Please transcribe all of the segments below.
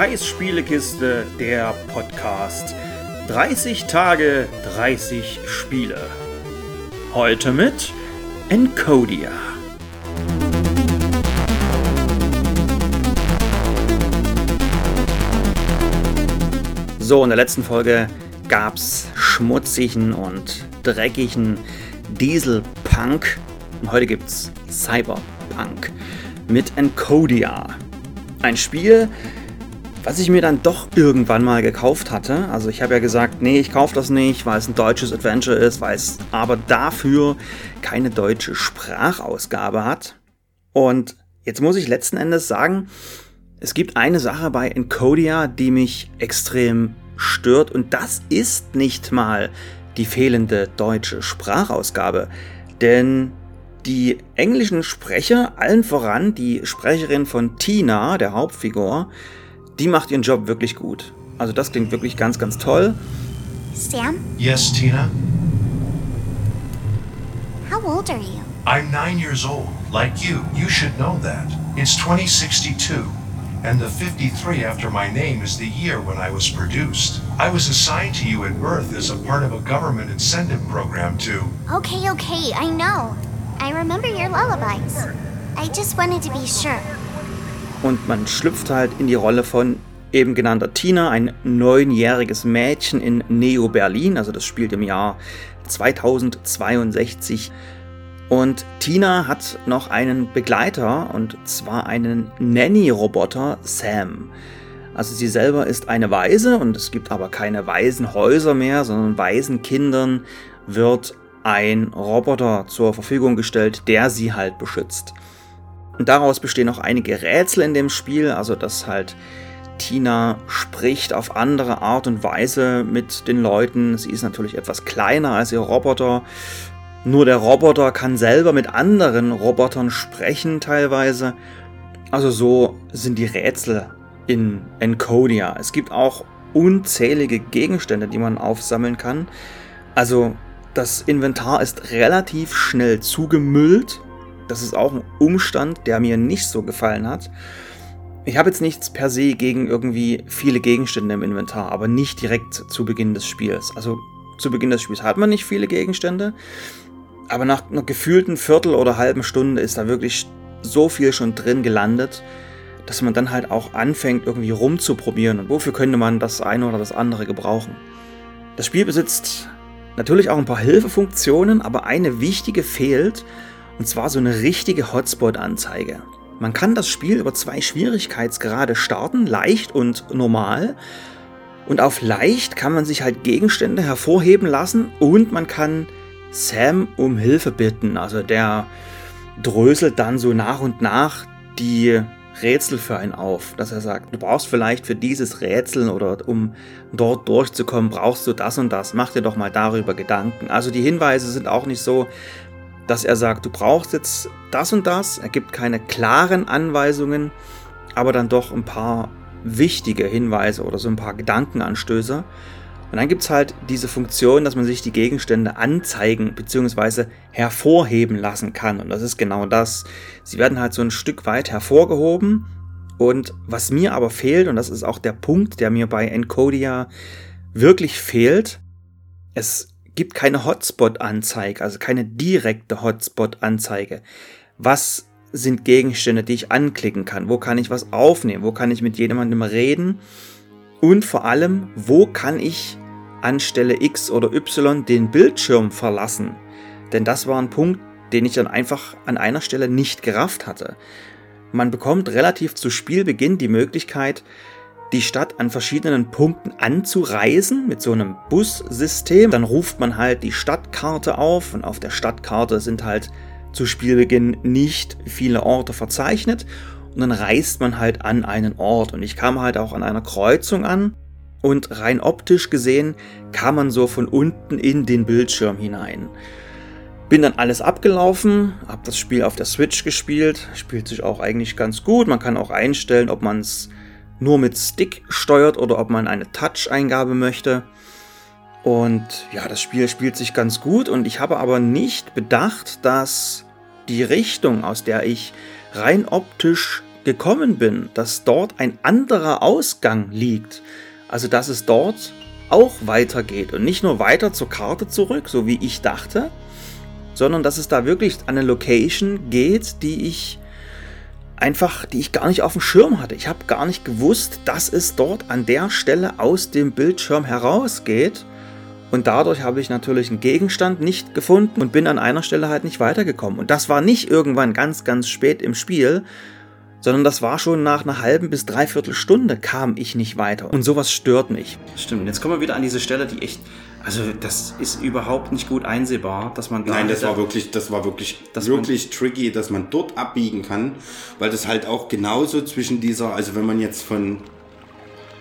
Kais der Podcast. 30 Tage, 30 Spiele. Heute mit Encodia. So, in der letzten Folge gab's schmutzigen und dreckigen Dieselpunk. Und heute gibt's Cyberpunk mit Encodia. Ein Spiel, was ich mir dann doch irgendwann mal gekauft hatte. Also ich habe ja gesagt, nee, ich kaufe das nicht, weil es ein deutsches Adventure ist, weil es aber dafür keine deutsche Sprachausgabe hat. Und jetzt muss ich letzten Endes sagen, es gibt eine Sache bei Encodia, die mich extrem stört und das ist nicht mal die fehlende deutsche Sprachausgabe. Denn die englischen Sprecher, allen voran die Sprecherin von Tina, der Hauptfigur, die macht ihren Job wirklich gut. Also das klingt wirklich ganz, ganz toll. Sam, Yes, Tina? how old are you? I'm nine years old, like you. You should know that. It's 2062, and the 53 after my name is the year when I was produced. I was assigned to you at birth as a part of a government incentive program to. Okay, okay, I know. I remember your lullabies. I just wanted to be sure. Und man schlüpft halt in die Rolle von eben genannter Tina, ein neunjähriges Mädchen in Neo-Berlin. Also das spielt im Jahr 2062. Und Tina hat noch einen Begleiter, und zwar einen Nanny-Roboter Sam. Also sie selber ist eine Waise und es gibt aber keine Waisenhäuser mehr, sondern Waisenkindern wird ein Roboter zur Verfügung gestellt, der sie halt beschützt. Und daraus bestehen auch einige Rätsel in dem Spiel, also dass halt Tina spricht auf andere Art und Weise mit den Leuten. Sie ist natürlich etwas kleiner als ihr Roboter. Nur der Roboter kann selber mit anderen Robotern sprechen teilweise. Also so sind die Rätsel in Encodia. Es gibt auch unzählige Gegenstände, die man aufsammeln kann. Also das Inventar ist relativ schnell zugemüllt. Das ist auch ein Umstand, der mir nicht so gefallen hat. Ich habe jetzt nichts per se gegen irgendwie viele Gegenstände im Inventar, aber nicht direkt zu Beginn des Spiels. Also zu Beginn des Spiels hat man nicht viele Gegenstände, aber nach einer gefühlten Viertel oder halben Stunde ist da wirklich so viel schon drin gelandet, dass man dann halt auch anfängt, irgendwie rumzuprobieren und wofür könnte man das eine oder das andere gebrauchen. Das Spiel besitzt natürlich auch ein paar Hilfefunktionen, aber eine wichtige fehlt, und zwar so eine richtige Hotspot-Anzeige. Man kann das Spiel über zwei Schwierigkeitsgrade starten, leicht und normal. Und auf leicht kann man sich halt Gegenstände hervorheben lassen und man kann Sam um Hilfe bitten. Also der dröselt dann so nach und nach die Rätsel für einen auf, dass er sagt, du brauchst vielleicht für dieses Rätsel oder um dort durchzukommen, brauchst du das und das, mach dir doch mal darüber Gedanken. Also die Hinweise sind auch nicht so, dass er sagt, du brauchst jetzt das und das. Er gibt keine klaren Anweisungen, aber dann doch ein paar wichtige Hinweise oder so ein paar Gedankenanstöße. Und dann gibt es halt diese Funktion, dass man sich die Gegenstände anzeigen bzw. hervorheben lassen kann. Und das ist genau das. Sie werden halt so ein Stück weit hervorgehoben. Und was mir aber fehlt, und das ist auch der Punkt, der mir bei Encodia wirklich fehlt, es gibt keine Hotspot-Anzeige, also keine direkte Hotspot-Anzeige. Was sind Gegenstände, die ich anklicken kann? Wo kann ich was aufnehmen? Wo kann ich mit jemandem reden? Und vor allem, wo kann ich anstelle X oder Y den Bildschirm verlassen? Denn das war ein Punkt, den ich dann einfach an einer Stelle nicht gerafft hatte. Man bekommt relativ zu Spielbeginn die Möglichkeit, die Stadt an verschiedenen Punkten anzureisen mit so einem Bussystem. Dann ruft man halt die Stadtkarte auf und auf der Stadtkarte sind halt zu Spielbeginn nicht viele Orte verzeichnet und dann reist man halt an einen Ort und ich kam halt auch an einer Kreuzung an und rein optisch gesehen kam man so von unten in den Bildschirm hinein. Bin dann alles abgelaufen, habe das Spiel auf der Switch gespielt, spielt sich auch eigentlich ganz gut. Man kann auch einstellen, ob man es nur mit Stick steuert oder ob man eine Touch-Eingabe möchte. Und ja, das Spiel spielt sich ganz gut und ich habe aber nicht bedacht, dass die Richtung, aus der ich rein optisch gekommen bin, dass dort ein anderer Ausgang liegt. Also dass es dort auch weitergeht und nicht nur weiter zur Karte zurück, so wie ich dachte, sondern dass es da wirklich an eine Location geht, die ich einfach, die ich gar nicht auf dem Schirm hatte. Ich habe gar nicht gewusst, dass es dort an der Stelle aus dem Bildschirm herausgeht. Und dadurch habe ich natürlich einen Gegenstand nicht gefunden und bin an einer Stelle halt nicht weitergekommen. Und das war nicht irgendwann ganz, ganz spät im Spiel, sondern das war schon nach einer halben bis dreiviertel Stunde kam ich nicht weiter. Und sowas stört mich. Stimmt, jetzt kommen wir wieder an diese Stelle, die echt, also das ist überhaupt nicht gut einsehbar, dass man da Nein, das war wirklich, das war wirklich, Dass wirklich tricky, dass man dort abbiegen kann, weil das halt auch genauso zwischen dieser, also wenn man jetzt von,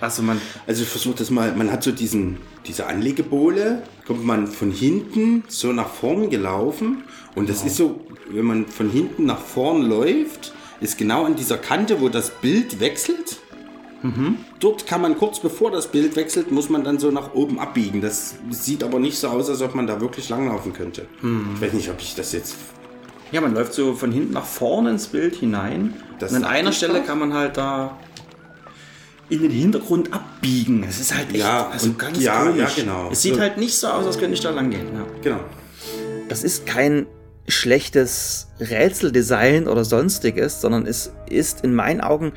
also man, also ich versuche das mal, man hat so diesen, diese Anlegebohle, kommt man von hinten so nach vorn gelaufen und das ist so, wenn man von hinten nach vorn läuft, ist genau an dieser Kante, wo das Bild wechselt. Dort kann man kurz bevor das Bild wechselt, muss man dann so nach oben abbiegen. Das sieht aber nicht so aus, als ob man da wirklich langlaufen könnte. Ich weiß nicht, ob ich das jetzt. ja, man läuft so von hinten nach vorne ins Bild hinein. Das und an einer Stelle kann man halt da in den Hintergrund abbiegen. Es ist halt echt Ja, also ganz ja, komisch. ja, genau. Es sieht So- halt nicht so aus, als könnte ich da lang gehen. Ja. Genau. Das ist kein schlechtes Rätseldesign oder sonstiges, sondern es ist in meinen Augen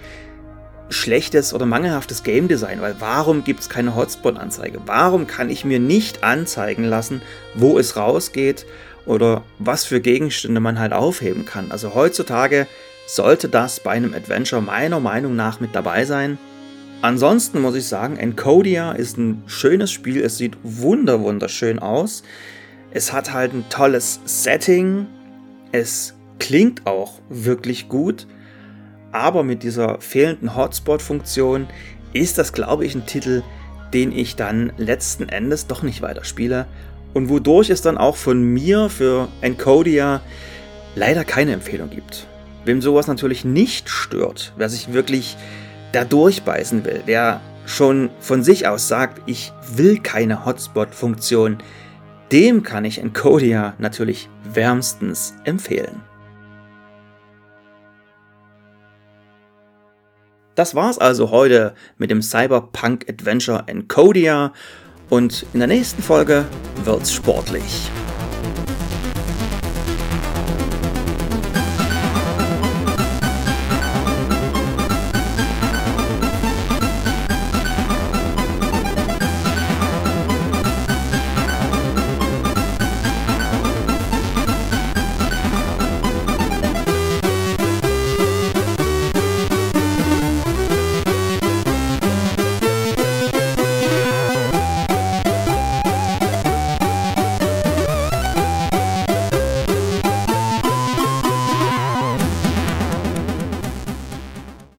schlechtes oder mangelhaftes Game Design, weil warum gibt es keine Hotspot-Anzeige? Warum kann ich mir nicht anzeigen lassen, wo es rausgeht oder was für Gegenstände man halt aufheben kann? Also heutzutage sollte das bei einem Adventure meiner Meinung nach mit dabei sein. Ansonsten muss ich sagen, Encodia ist ein schönes Spiel. Es sieht wunder wunderschön aus. Es hat halt ein tolles Setting. Es klingt auch wirklich gut. Aber mit dieser fehlenden Hotspot-Funktion ist das, glaube ich, ein Titel, den ich dann letzten Endes doch nicht weiterspiele. Und wodurch es dann auch von mir für Encodia leider keine Empfehlung gibt. Wem sowas natürlich nicht stört, wer sich wirklich da durchbeißen will, der schon von sich aus sagt, ich will keine Hotspot-Funktion, dem kann ich Encodia natürlich wärmstens empfehlen. Das war's also heute mit dem Cyberpunk Adventure Encodia und in der nächsten Folge wird's sportlich.